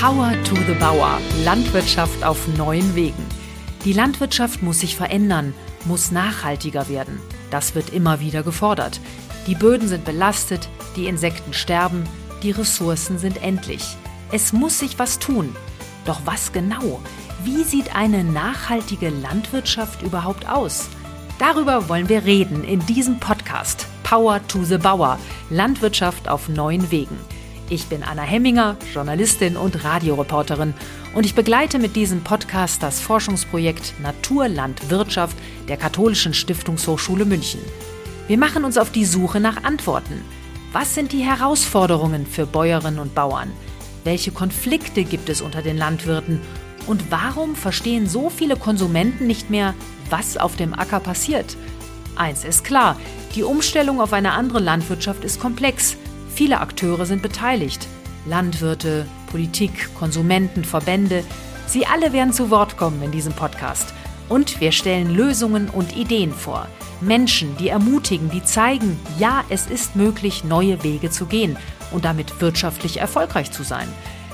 Power to the Bauer. Landwirtschaft auf neuen Wegen. Die Landwirtschaft muss sich verändern, muss nachhaltiger werden. Das wird immer wieder gefordert. Die Böden sind belastet, die Insekten sterben, die Ressourcen sind endlich. Es muss sich was tun. Doch was genau? Wie sieht eine nachhaltige Landwirtschaft überhaupt aus? Darüber wollen wir reden in diesem Podcast Power to the Bauer Landwirtschaft auf neuen Wegen. Ich bin Anna Hemminger, Journalistin und Radioreporterin und ich begleite mit diesem Podcast das Forschungsprojekt Naturlandwirtschaft der Katholischen Stiftungshochschule München. Wir machen uns auf die Suche nach Antworten. Was sind die Herausforderungen für Bäuerinnen und Bauern? Welche Konflikte gibt es unter den Landwirten? Und warum verstehen so viele Konsumenten nicht mehr, was auf dem Acker passiert? Eins ist klar, die Umstellung auf eine andere Landwirtschaft ist komplex. Viele Akteure sind beteiligt. Landwirte, Politik, Konsumenten, Verbände. Sie alle werden zu Wort kommen in diesem Podcast. Und wir stellen Lösungen und Ideen vor. Menschen, die ermutigen, die zeigen, ja, es ist möglich, neue Wege zu gehen und damit wirtschaftlich erfolgreich zu sein.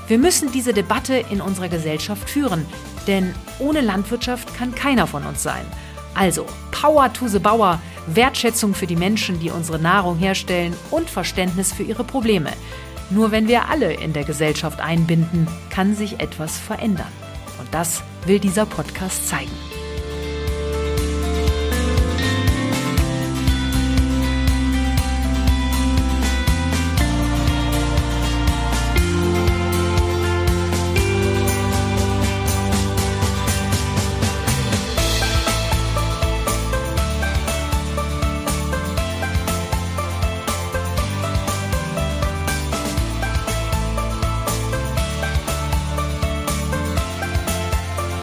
Wir müssen diese Debatte in unserer Gesellschaft führen, denn ohne Landwirtschaft kann keiner von uns sein. Also, Power to the Bauer, Wertschätzung für die Menschen, die unsere Nahrung herstellen und Verständnis für ihre Probleme. Nur wenn wir alle in der Gesellschaft einbinden, kann sich etwas verändern. Und das will dieser Podcast zeigen.